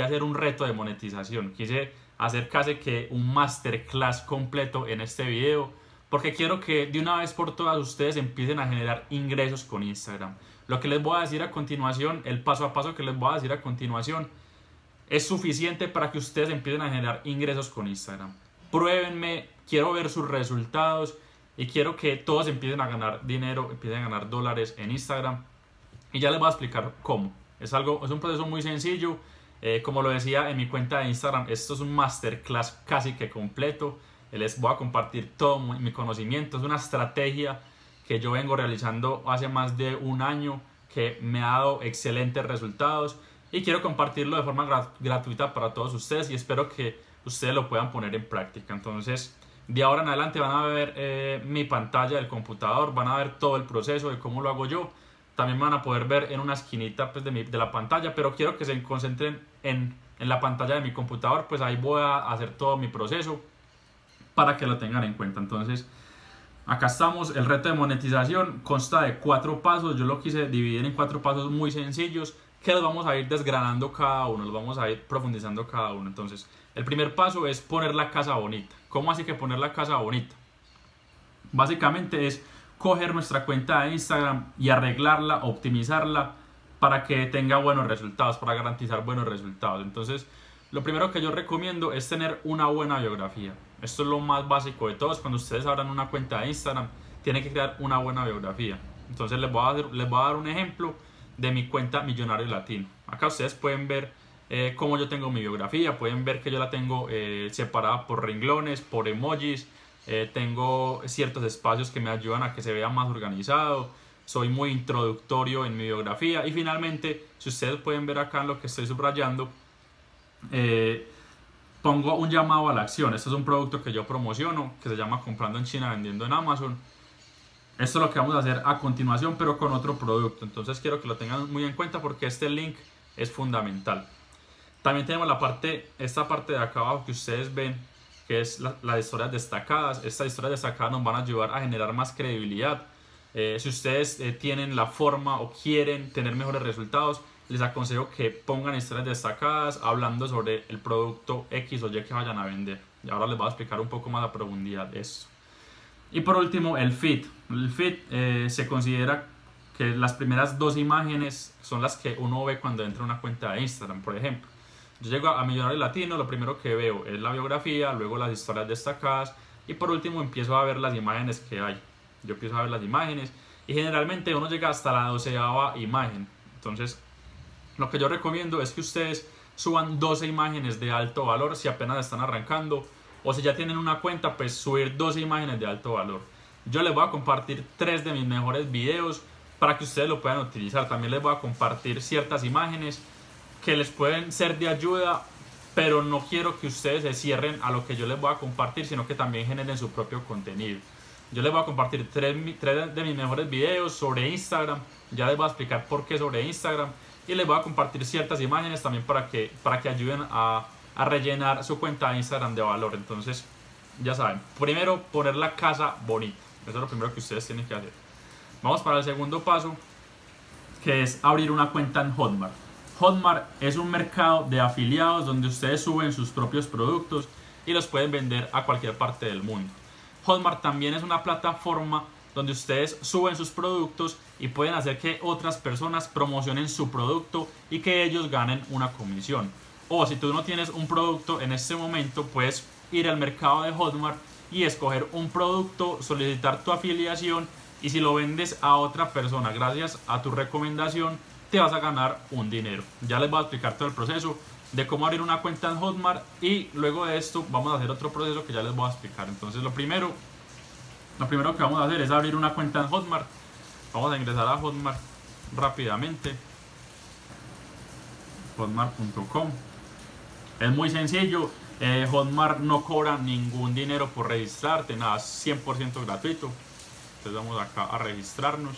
hacer un reto de monetización. Quise hacer casi que un masterclass completo en este video porque quiero que de una vez por todas ustedes empiecen a generar ingresos con Instagram. Lo que les voy a decir a continuación, el paso a paso que les voy a decir a continuación, es suficiente para que ustedes empiecen a generar ingresos con Instagram. Pruébenme, quiero ver sus resultados y quiero que todos empiecen a ganar dinero, empiecen a ganar dólares en Instagram. Y ya les voy a explicar cómo. Es, algo, es un proceso muy sencillo eh, como lo decía en mi cuenta de Instagram, esto es un masterclass casi que completo. Les voy a compartir todo mi conocimiento. Es una estrategia que yo vengo realizando hace más de un año que me ha dado excelentes resultados y quiero compartirlo de forma gratuita para todos ustedes y espero que ustedes lo puedan poner en práctica. Entonces, de ahora en adelante van a ver eh, mi pantalla del computador, van a ver todo el proceso de cómo lo hago yo también van a poder ver en una esquinita pues, de, mi, de la pantalla, pero quiero que se concentren en, la pantalla de mi computador, pues ahí voy a hacer todo mi proceso para que lo tengan en cuenta. Entonces, acá estamos, el reto de monetización consta de cuatro pasos, yo lo quise dividir en cuatro pasos muy sencillos que los vamos a ir desgranando cada uno, los vamos a ir profundizando cada uno. Entonces, el primer paso es poner la casa bonita. ¿Cómo así que poner la casa bonita? Básicamente es coger nuestra cuenta de Instagram y arreglarla, optimizarla para que tenga buenos resultados, para garantizar buenos resultados. Entonces, lo primero que yo recomiendo es tener una buena biografía. Esto es lo más básico de todos. Cuando ustedes abran una cuenta de Instagram, tienen que crear una buena biografía. Entonces, les voy a, les voy a dar un ejemplo de mi cuenta Millonario Latino. Acá ustedes pueden ver eh, cómo yo tengo mi biografía, pueden ver que yo la tengo eh, separada por renglones, por emojis, eh, tengo ciertos espacios que me ayudan a que se vea más organizado, soy muy introductorio en mi biografía y finalmente, si ustedes pueden ver acá en lo que estoy subrayando, eh, pongo un llamado a la acción. Este es un producto que yo promociono, que se llama Comprando en China, vendiendo en Amazon. Esto es lo que vamos a hacer a continuación, pero con otro producto. Entonces quiero que lo tengan muy en cuenta porque este link es fundamental. También tenemos la parte, esta parte de acá abajo que ustedes ven, que es las historias destacadas. Estas historias destacadas nos van a ayudar a generar más credibilidad. Eh, si ustedes eh, tienen la forma o quieren tener mejores resultados, les aconsejo que pongan historias destacadas hablando sobre el producto X o Y que vayan a vender. Y ahora les voy a explicar un poco más a profundidad de eso. Y por último, el feed. El feed eh, se considera que las primeras dos imágenes son las que uno ve cuando entra a una cuenta de Instagram, por ejemplo. Yo llego a Millonario Latino, lo primero que veo es la biografía, luego las historias destacadas y por último empiezo a ver las imágenes que hay. Yo empiezo a ver las imágenes y generalmente uno llega hasta la doceava imagen. Entonces, lo que yo recomiendo es que ustedes suban 12 imágenes de alto valor si apenas están arrancando o si ya tienen una cuenta, pues subir 12 imágenes de alto valor. Yo les voy a compartir tres de mis mejores videos para que ustedes lo puedan utilizar. También les voy a compartir ciertas imágenes que les pueden ser de ayuda, pero no quiero que ustedes se cierren a lo que yo les voy a compartir, sino que también generen su propio contenido. Yo les voy a compartir tres, de mis mejores videos sobre Instagram, ya les voy a explicar por qué sobre Instagram y les voy a compartir ciertas imágenes también para que, para que ayuden a, a rellenar su cuenta de Instagram de valor. Entonces, ya saben, primero poner la casa bonita. Eso es lo primero que ustedes tienen que hacer. Vamos para el segundo paso, que es abrir una cuenta en Hotmart. Hotmart es un mercado de afiliados donde ustedes suben sus propios productos y los pueden vender a cualquier parte del mundo. Hotmart también es una plataforma donde ustedes suben sus productos y pueden hacer que otras personas promocionen su producto y que ellos ganen una comisión. O si tú no tienes un producto en este momento, puedes ir al mercado de Hotmart y escoger un producto, solicitar tu afiliación y si lo vendes a otra persona gracias a tu recomendación, te vas a ganar un dinero. Ya les voy a explicar todo el proceso de cómo abrir una cuenta en Hotmart y luego de esto vamos a hacer otro proceso que ya les voy a explicar. Entonces lo primero, lo primero que vamos a hacer es abrir una cuenta en Hotmart. Vamos a ingresar a Hotmart rápidamente. Hotmart.com. Es muy sencillo. Eh, Hotmart no cobra ningún dinero por registrarte, nada, 100% gratuito. Entonces vamos acá a registrarnos.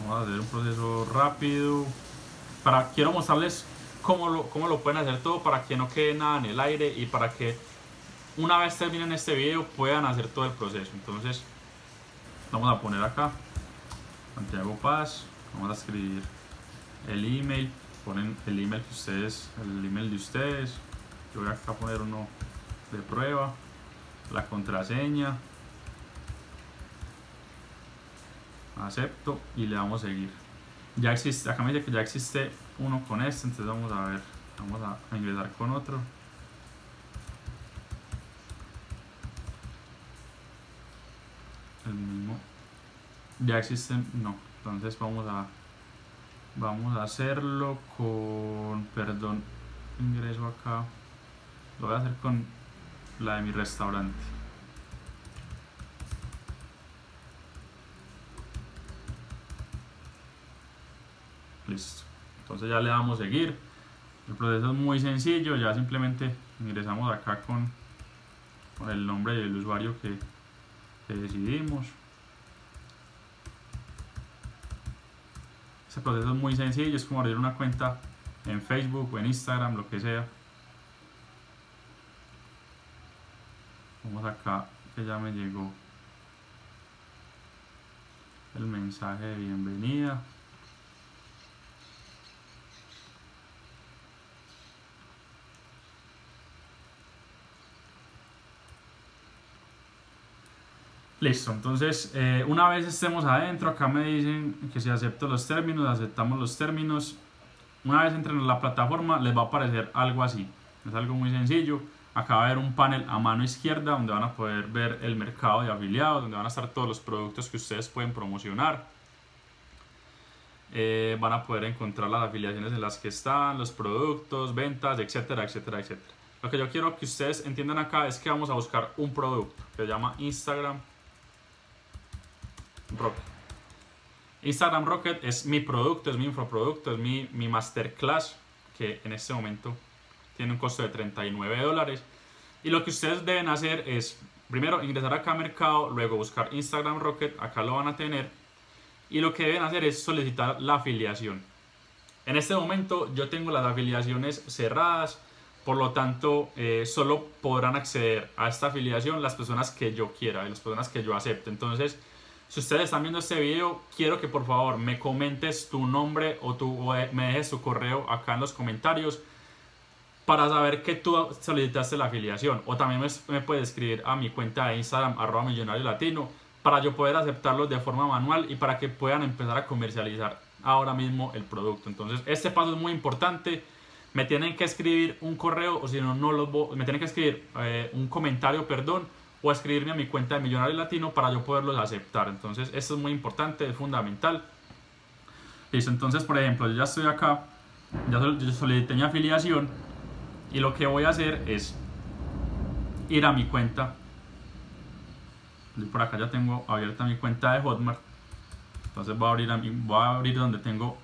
Vamos a hacer un proceso rápido. Para, quiero mostrarles cómo lo, cómo lo pueden hacer todo para que no quede nada en el aire y para que una vez terminen este video puedan hacer todo el proceso. Entonces, vamos a poner acá Santiago Paz. Vamos a escribir el email. ponen el email que ustedes, el email de ustedes. Yo voy acá a poner uno de prueba, la contraseña, acepto y le damos a seguir. Ya existe, acá me dice que ya existe uno con este, entonces vamos a ver, vamos a ingresar con otro. El mismo, ya existe, no, entonces vamos a vamos a hacerlo con perdón ingreso acá. Lo voy a hacer con la de mi restaurante entonces ya le damos seguir el proceso es muy sencillo ya simplemente ingresamos acá con, con el nombre del usuario que, que decidimos Este proceso es muy sencillo, es como abrir una cuenta en Facebook o en Instagram, lo que sea. Vamos acá, que ya me llegó el mensaje de bienvenida. Listo, entonces eh, una vez estemos adentro, acá me dicen que si acepto los términos, aceptamos los términos. Una vez entren en la plataforma les va a aparecer algo así. Es algo muy sencillo. Acá va a haber un panel a mano izquierda donde van a poder ver el mercado de afiliados, donde van a estar todos los productos que ustedes pueden promocionar. Eh, van a poder encontrar las afiliaciones en las que están, los productos, ventas, etcétera, etcétera, etcétera. Lo que yo quiero que ustedes entiendan acá es que vamos a buscar un producto que se llama Instagram Rocket. Instagram Rocket es mi producto, es mi infoproducto, es mi, mi masterclass que en este momento tiene un costo de 39 dólares. Y lo que ustedes deben hacer es, primero, ingresar acá a Mercado, luego buscar Instagram Rocket, acá lo van a tener. Y lo que deben hacer es solicitar la afiliación. En este momento yo tengo las afiliaciones cerradas, por lo tanto eh, solo podrán acceder a esta afiliación las personas que yo quiera, las personas que yo acepte. Entonces, si ustedes están viendo este video, quiero que por favor me comentes tu nombre o, tu, eh, me dejes tu correo acá en los comentarios para saber que tú solicitaste la afiliación. O también me, puedes escribir a mi cuenta de Instagram, arroba millonario latino, para yo poder aceptarlos de forma manual y para que puedan empezar a comercializar ahora mismo el producto. Entonces, este paso es muy importante. Me tienen que escribir un correo o si no, no los me tienen que escribir eh, un comentario, perdón, o escribirme a mi cuenta de Millonario Latino para yo poderlos aceptar. Entonces, esto es muy importante, es fundamental. Listo, entonces, por ejemplo, yo ya estoy acá, ya solicité mi afiliación y lo que voy a hacer es ir a mi cuenta. Por acá ya tengo abierta mi cuenta de Hotmart. Entonces voy a abrir, a mi, voy a abrir donde tengo...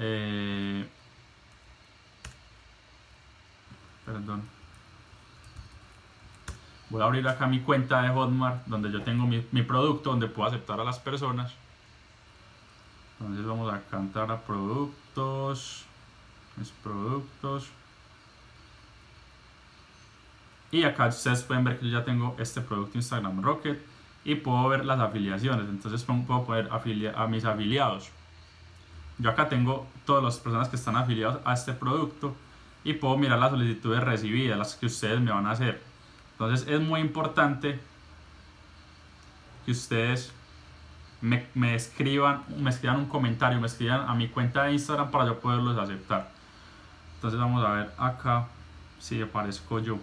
Eh, perdón voy a abrir acá mi cuenta de Hotmart donde yo tengo mi, producto donde puedo aceptar a las personas. Entonces vamos a cantar a productos. Mis productos. Y acá ustedes pueden ver que yo ya tengo este producto Instagram Rocket y puedo ver las afiliaciones. Entonces puedo poner a mis afiliados. Yo acá tengo todas las personas que están afiliados a este producto y puedo mirar las solicitudes recibidas las que ustedes me van a hacer entonces es muy importante que ustedes me, escriban, me escriban un comentario, me escriban a mi cuenta de Instagram para yo poderlos aceptar. Entonces vamos a ver acá si aparezco yo.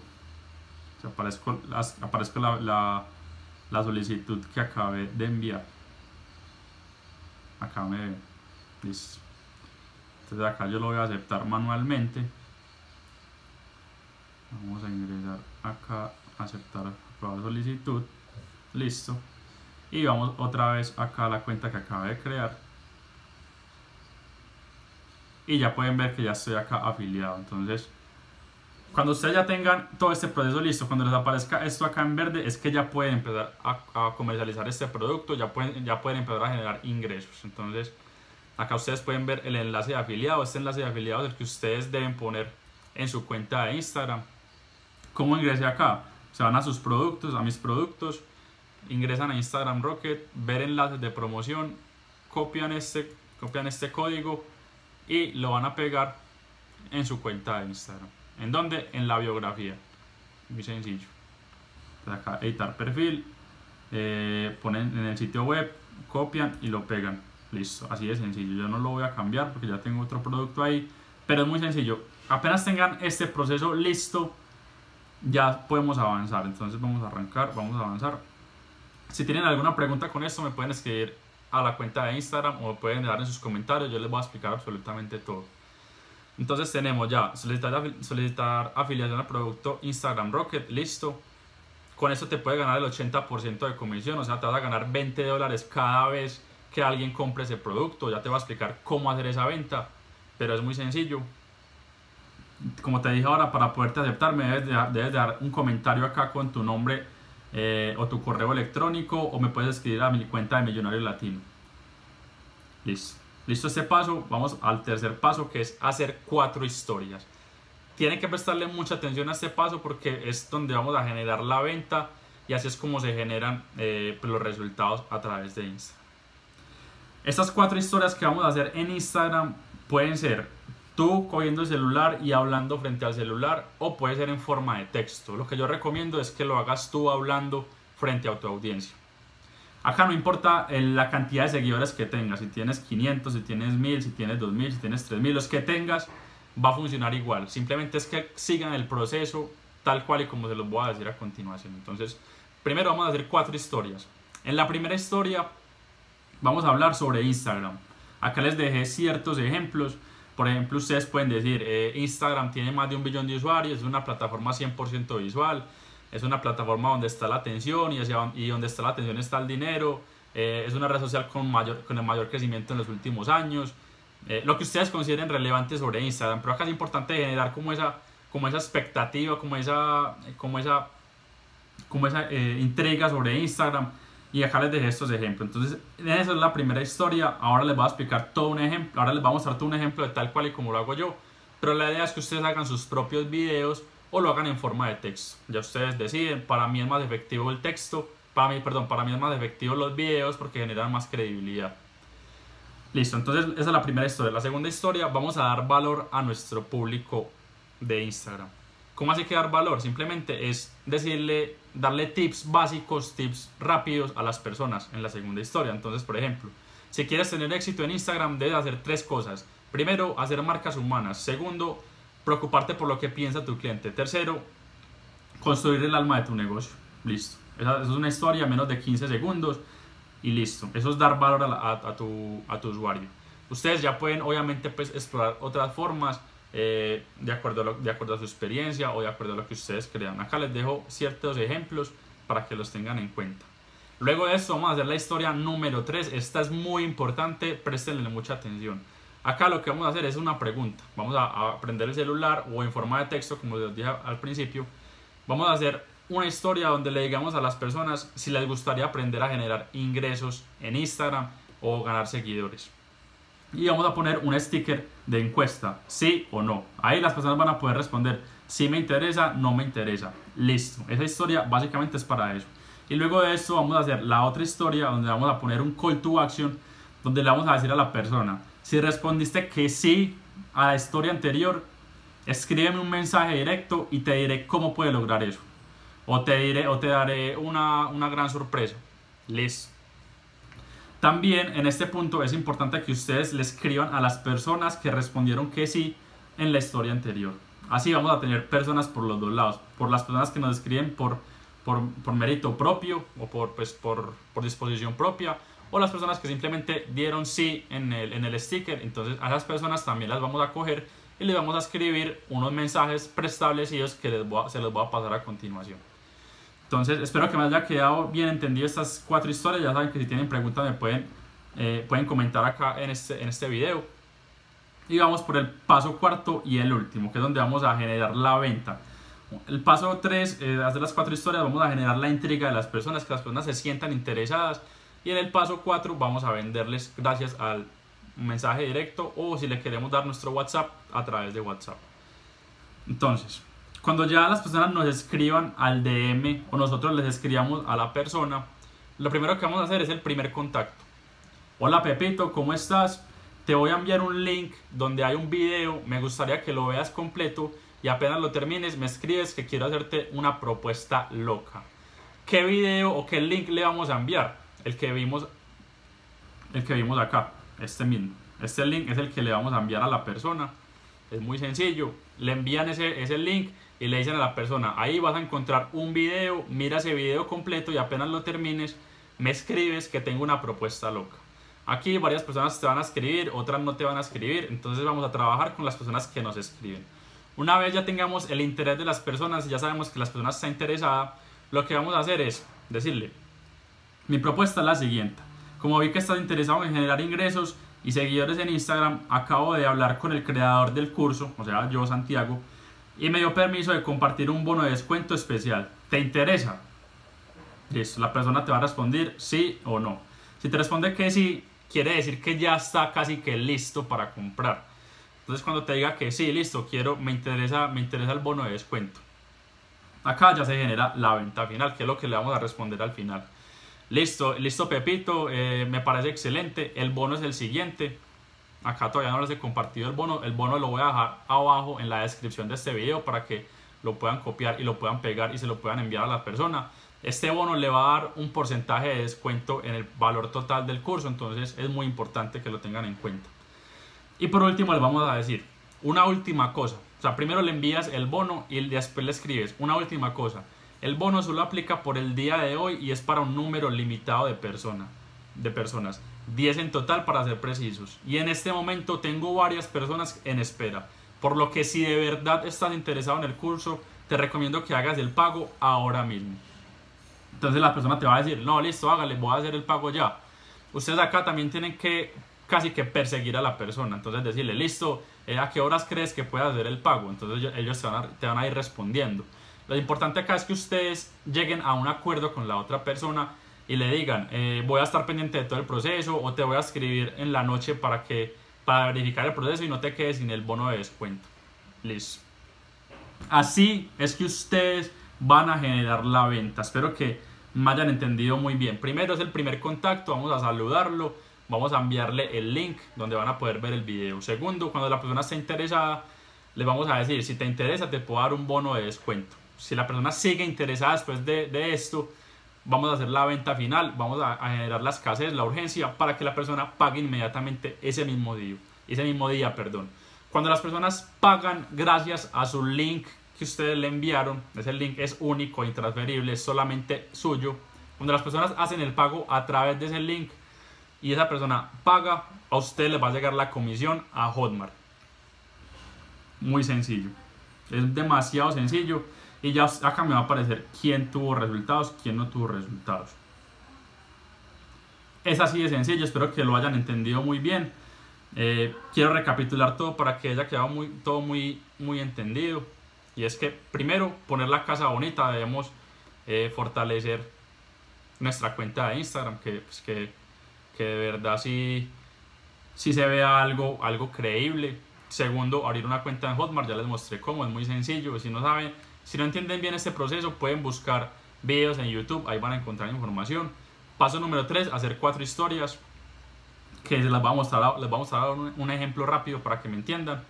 Si aparezco, aparezco la, la, solicitud que acabé de enviar. Acá me Listo. Entonces acá yo lo voy a aceptar manualmente. Vamos a ingresar acá aceptar aprobar solicitud listo y vamos otra vez acá a la cuenta que acaba de crear y ya pueden ver que ya estoy acá afiliado entonces cuando ustedes ya tengan todo este proceso listo, cuando les aparezca esto acá en verde, es que ya pueden empezar a, comercializar este producto, ya pueden, ya pueden empezar a generar ingresos. Entonces, acá ustedes pueden ver el enlace de afiliado. Este enlace de afiliado es el que ustedes deben poner en su cuenta de Instagram. ¿Cómo ingresé acá? Se van a sus productos, a mis productos, ingresan a Instagram Rocket, ver enlaces de promoción, copian este, copian este código y lo van a pegar en su cuenta de Instagram. ¿En dónde? En la biografía. Muy sencillo. acá editar perfil, eh, ponen en el sitio web, copian y lo pegan. Listo, así de sencillo. Yo no lo voy a cambiar porque ya tengo otro producto ahí, pero es muy sencillo. Apenas tengan este proceso listo, ya podemos avanzar. Entonces vamos a arrancar, vamos a avanzar. Si tienen alguna pregunta con esto, me pueden escribir a la cuenta de Instagram o pueden dejar en sus comentarios. Yo les voy a explicar absolutamente todo. Entonces tenemos ya solicitar, solicitar afiliación al producto Instagram Rocket, listo. Con esto te puede ganar el 80% de comisión, o sea, te vas a ganar 20 dólares cada vez que alguien compre ese producto. Ya te voy a explicar cómo hacer esa venta, pero es muy sencillo. Como te dije ahora, para poderte aceptar, me debes, dar un comentario acá con tu nombre eh, o tu correo electrónico o me puedes escribir a mi cuenta de Millonario Latino. Listo. Listo este paso, vamos al tercer paso que es hacer cuatro historias. Tienen que prestarle mucha atención a este paso porque es donde vamos a generar la venta y así es como se generan eh, pues, los resultados a través de Instagram. Estas cuatro historias que vamos a hacer en Instagram pueden ser tú cogiendo el celular y hablando frente al celular o puede ser en forma de texto. Lo que yo recomiendo es que lo hagas tú hablando frente a tu audiencia. Acá no importa eh, la cantidad de seguidores que tengas, si tienes 500, si tienes 1000, si tienes 2000, si tienes 3000, los que tengas, va a funcionar igual. Simplemente es que sigan el proceso tal cual y como se los voy a decir a continuación. Entonces, primero vamos a hacer cuatro historias. En la primera historia vamos a hablar sobre Instagram. Acá les dejé ciertos ejemplos. Por ejemplo, ustedes pueden decir, eh, Instagram tiene más de un billón de usuarios, es una plataforma 100% visual es una plataforma donde está la atención y, y donde está la atención está el dinero, eh, es una red social con, mayor, con el mayor crecimiento en los últimos años, eh, lo que ustedes consideren relevante sobre Instagram, pero acá es importante generar como esa, como esa expectativa, como esa, como esa, como esa eh, intriga sobre Instagram y acá les dejé estos ejemplos. Entonces, esa es la primera historia. Ahora les voy a explicar todo un ejemplo. Ahora les voy a mostrar todo un ejemplo de tal cual y como lo hago yo. Pero la idea es que ustedes hagan sus propios videos o lo hagan en forma de texto. Ya ustedes deciden, para mí es más efectivo el texto, para mí, perdón, para mí es más efectivo los videos porque generan más credibilidad. Listo, entonces esa es la primera historia. La segunda historia, vamos a dar valor a nuestro público de Instagram. ¿Cómo así que dar valor? Simplemente es decirle, darle tips básicos, tips rápidos a las personas en la segunda historia. Entonces, por ejemplo, si quieres tener éxito en Instagram, debes hacer tres cosas. Primero, hacer marcas humanas. Segundo, preocuparte por lo que piensa tu cliente. Tercero, construir el alma de tu negocio. Listo. Esa, es una historia, menos de 15 segundos y listo. Eso es dar valor a, tu, a tu usuario. Ustedes ya pueden obviamente pues, explorar otras formas eh, de, acuerdo a de acuerdo a su experiencia o de acuerdo a lo que ustedes crean. Acá les dejo ciertos ejemplos para que los tengan en cuenta. Luego de esto vamos a hacer la historia número 3. Esta es muy importante, préstenle mucha atención. Acá lo que vamos a hacer es una pregunta. Vamos a, prender el celular o en forma de texto, como les dije al principio. Vamos a hacer una historia donde le digamos a las personas si les gustaría aprender a generar ingresos en Instagram o ganar seguidores. Y vamos a poner un sticker de encuesta, sí o no. Ahí las personas van a poder responder si me interesa, no me interesa. Listo. Esa historia básicamente es para eso. Y luego de esto vamos a hacer la otra historia donde vamos a poner un call to action donde le vamos a decir a la persona si respondiste que sí a la historia anterior, escríbeme un mensaje directo y te diré cómo puedes lograr eso. O te, diré, o te daré una, una gran sorpresa. Listo. También en este punto es importante que ustedes le escriban a las personas que respondieron que sí en la historia anterior. Así vamos a tener personas por los dos lados. Por las personas que nos escriben por, por, por mérito propio o por, pues, por, por disposición propia o las personas que simplemente dieron sí en el, en el sticker. Entonces a esas personas también las vamos a coger y les vamos a escribir unos mensajes preestablecidos que les se los voy a pasar a continuación. Entonces espero que me haya quedado bien entendido estas cuatro historias. Ya saben que si tienen preguntas me pueden, eh, pueden comentar acá en este, en este video. Y vamos por el paso cuarto y el último, que es donde vamos a generar la venta. El paso 3, eh, hacer las cuatro historias, vamos a generar la intriga de las personas, que las personas se sientan interesadas y en el paso 4 vamos a venderles gracias al mensaje directo o si le queremos dar nuestro WhatsApp a través de WhatsApp. Entonces, cuando ya las personas nos escriban al DM o nosotros les escribamos a la persona, lo primero que vamos a hacer es el primer contacto. Hola Pepito, ¿cómo estás? te voy a enviar un link donde hay un video, me gustaría que lo veas completo y apenas lo termines me escribes que quiero hacerte una propuesta loca. ¿Qué video o qué link le vamos a enviar? El que vimos, el que vimos acá, este mismo. Este link es el que le vamos a enviar a la persona. Es muy sencillo. Le envían ese, ese link y le dicen a la persona, ahí vas a encontrar un video, mira ese video completo y apenas lo termines, me escribes que tengo una propuesta loca. Aquí varias personas te van a escribir, otras no te van a escribir, entonces vamos a trabajar con las personas que nos escriben. Una vez ya tengamos el interés de las personas y ya sabemos que las personas están interesadas, lo que vamos a hacer es decirle, mi propuesta es la siguiente. Como vi que estás interesado en generar ingresos y seguidores en Instagram, acabo de hablar con el creador del curso, o sea, yo, Santiago, y me dio permiso de compartir un bono de descuento especial. ¿Te interesa? Listo, la persona te va a responder sí o no. Si te responde que sí, quiere decir que ya está casi que listo para comprar. Entonces cuando te diga que sí, listo, quiero, me interesa, me interesa el bono de descuento. Acá ya se genera la venta final, que es lo que le vamos a responder al final. Listo, listo Pepito, eh, me parece excelente. El bono es el siguiente. Acá todavía no les he compartido el bono. El bono lo voy a dejar abajo en la descripción de este video para que lo puedan copiar y lo puedan pegar y se lo puedan enviar a la persona. Este bono le va a dar un porcentaje de descuento en el valor total del curso, entonces es muy importante que lo tengan en cuenta. Y por último les vamos a decir una última cosa. O sea, primero le envías el bono y después le escribes una última cosa. El bono solo aplica por el día de hoy y es para un número limitado de, personas de personas. 10 en total para ser precisos. Y en este momento tengo varias personas en espera. Por lo que si de verdad estás interesado en el curso, te recomiendo que hagas el pago ahora mismo. Entonces la persona te va a decir, no, listo, hágale, voy a hacer el pago ya. Ustedes acá también tienen que casi que perseguir a la persona. Entonces decirle, listo, eh, ¿a qué horas crees que pueda hacer el pago? Entonces ellos te van, a, te van a ir respondiendo. Lo importante acá es que ustedes lleguen a un acuerdo con la otra persona y le digan, eh, voy a estar pendiente de todo el proceso o te voy a escribir en la noche para, que, para verificar el proceso y no te quedes sin el bono de descuento. Listo. Así es que ustedes van a generar la venta. Espero que me hayan entendido muy bien. Primero es el primer contacto, vamos a saludarlo vamos a enviarle el link donde van a poder ver el video. Segundo, cuando la persona esté interesada, le vamos a decir, si te interesa, te puedo dar un bono de descuento. Si la persona sigue interesada después de, de esto, vamos a hacer la venta final, vamos a, generar la escasez, la urgencia, para que la persona pague inmediatamente ese mismo día. Ese mismo día, perdón. Cuando las personas pagan gracias a su link que ustedes le enviaron, ese link es único, intransferible, es solamente suyo. Cuando las personas hacen el pago a través de ese link, y esa persona paga, a usted le va a llegar la comisión a Hotmart. Muy sencillo. Es demasiado sencillo. Y ya acá me va a aparecer quién tuvo resultados, quién no tuvo resultados. Es así de sencillo, espero que lo hayan entendido muy bien. Eh, quiero recapitular todo para que haya quedado muy, todo muy, muy entendido. Y es que primero, poner la casa bonita, debemos eh, fortalecer nuestra cuenta de Instagram, que, pues, que que de verdad sí, sí se vea algo, algo creíble. Segundo, abrir una cuenta en Hotmart, ya les mostré cómo, es muy sencillo. Si no saben, si no entienden bien este proceso, pueden buscar videos en YouTube, ahí van a encontrar información. Paso número 3, hacer cuatro historias, que les vamos a les vamos a dar un, un ejemplo rápido para que me entiendan.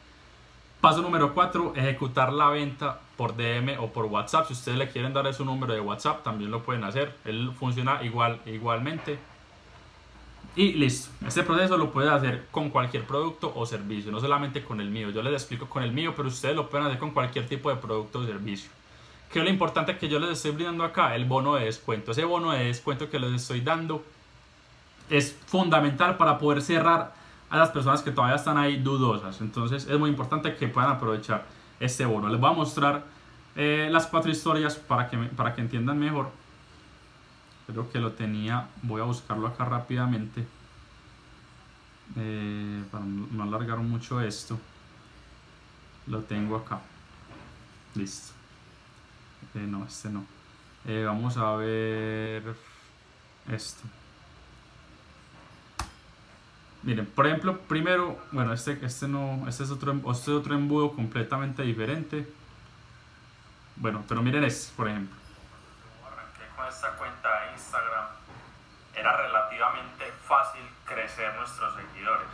Paso número 4, ejecutar la venta por DM o por WhatsApp. Si ustedes le quieren dar su número de WhatsApp, también lo pueden hacer. Él funciona igual, igualmente. Y listo. Este proceso lo puede hacer con cualquier producto o servicio, no solamente con el mío. Yo les explico con el mío, pero ustedes lo pueden hacer con cualquier tipo de producto o servicio. ¿Qué es lo importante que yo les estoy brindando acá? El bono de descuento. Ese bono de descuento que les estoy dando es fundamental para poder cerrar a las personas que todavía están ahí dudosas. Entonces es muy importante que puedan aprovechar este bono. Les voy a mostrar eh, las cuatro historias para que, para que entiendan mejor creo que lo tenía voy a buscarlo acá rápidamente eh, para no alargar mucho esto. Lo tengo acá. Listo. Eh, no este no. Eh, vamos a ver esto. Miren por ejemplo primero bueno este este no este es otro este es otro embudo completamente diferente. Bueno pero miren este por ejemplo. Con esta cuenta Instagram, era relativamente fácil crecer nuestros seguidores.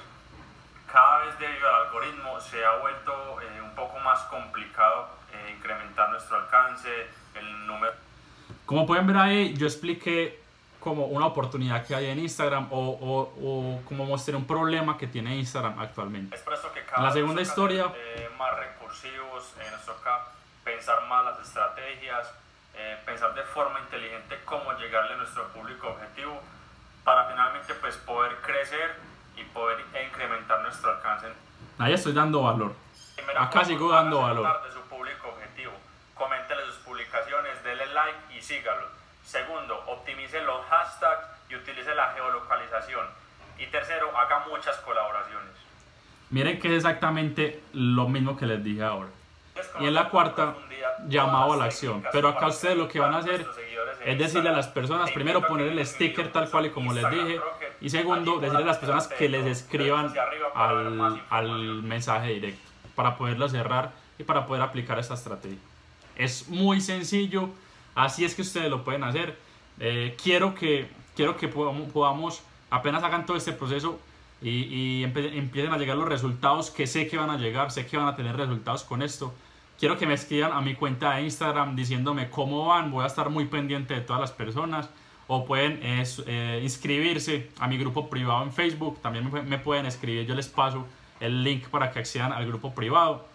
cada vez debido al algoritmo se ha vuelto eh, un poco más complicado eh, incrementar nuestro alcance, el número. Como pueden ver ahí, yo expliqué como una oportunidad que hay en Instagram o, o, o como mostré un problema que tiene Instagram actualmente. Es por eso que cada la segunda historia- ser, eh, más recursivos, nos toca pensar más las estrategias, eh, pensar de forma inteligente cómo llegarle a nuestro público objetivo para finalmente pues poder crecer y poder incrementar nuestro alcance. Ahí estoy dando valor. Acá sigo dando valor. de su público objetivo. Coméntele sus publicaciones, dele like y sígalo. Segundo, optimice los hashtags y utilice la geolocalización. Y tercero, haga muchas colaboraciones. Miren que es exactamente lo mismo que les dije ahora. Y en la cuarta, llamado a la acción. Pero acá ustedes lo que van a hacer es decirle a las personas, primero poner el sticker tal cual y como les dije. Y segundo, decirle a las personas que les escriban al, al mensaje directo para poderlo cerrar y para poder aplicar esta estrategia. Es muy sencillo, así es que ustedes lo pueden hacer. Eh, quiero que, quiero que podamos, podamos, apenas hagan todo este proceso y, y empiecen a llegar los resultados que sé que van a llegar, sé que van a tener resultados con esto. Quiero que me escriban a mi cuenta de Instagram diciéndome cómo van, voy a estar muy pendiente de todas las personas. O pueden eh, inscribirse a mi grupo privado en Facebook, también me, pu- me pueden escribir, yo les paso el link para que accedan al grupo privado.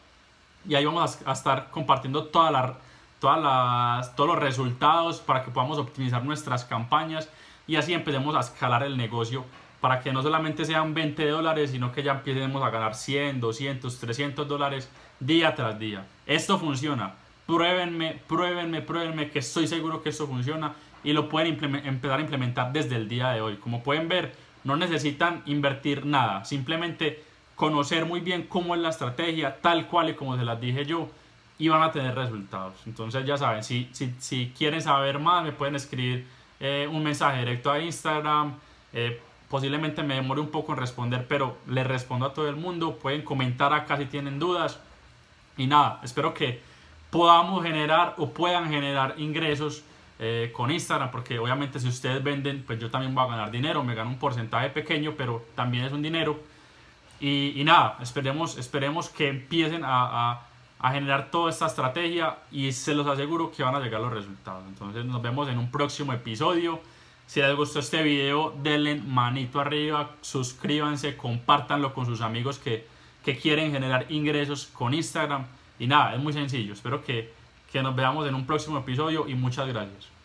Y ahí vamos a, estar compartiendo todas las, todos los resultados para que podamos optimizar nuestras campañas. Y así empecemos a escalar el negocio para que no solamente sean 20 dólares, sino que ya empecemos a ganar 100, 200, 300 dólares día tras día. Esto funciona. Pruébenme, pruébenme, pruébenme, que estoy seguro que esto funciona y lo pueden empezar a implementar desde el día de hoy. Como pueden ver, no necesitan invertir nada, simplemente conocer muy bien cómo es la estrategia, tal cual y como se las dije yo, y van a tener resultados. Entonces ya saben, si, si, si quieren saber más, me pueden escribir eh, un mensaje directo a Instagram. eh, posiblemente me demore un poco en responder, pero les respondo a todo el mundo. Pueden comentar acá si tienen dudas. Y nada, espero que podamos generar o puedan generar ingresos eh, con Instagram, porque obviamente si ustedes venden, pues yo también voy a ganar dinero, me gano un porcentaje pequeño, pero también es un dinero. Y, nada, esperemos, esperemos que empiecen a, a- a generar toda esta estrategia y se los aseguro que van a llegar los resultados. Entonces nos vemos en un próximo episodio. Si les gustó este video, denle manito arriba, suscríbanse, compártanlo con sus amigos que, que quieren generar ingresos con Instagram. Y nada, es muy sencillo. Espero que, que nos veamos en un próximo episodio y muchas gracias.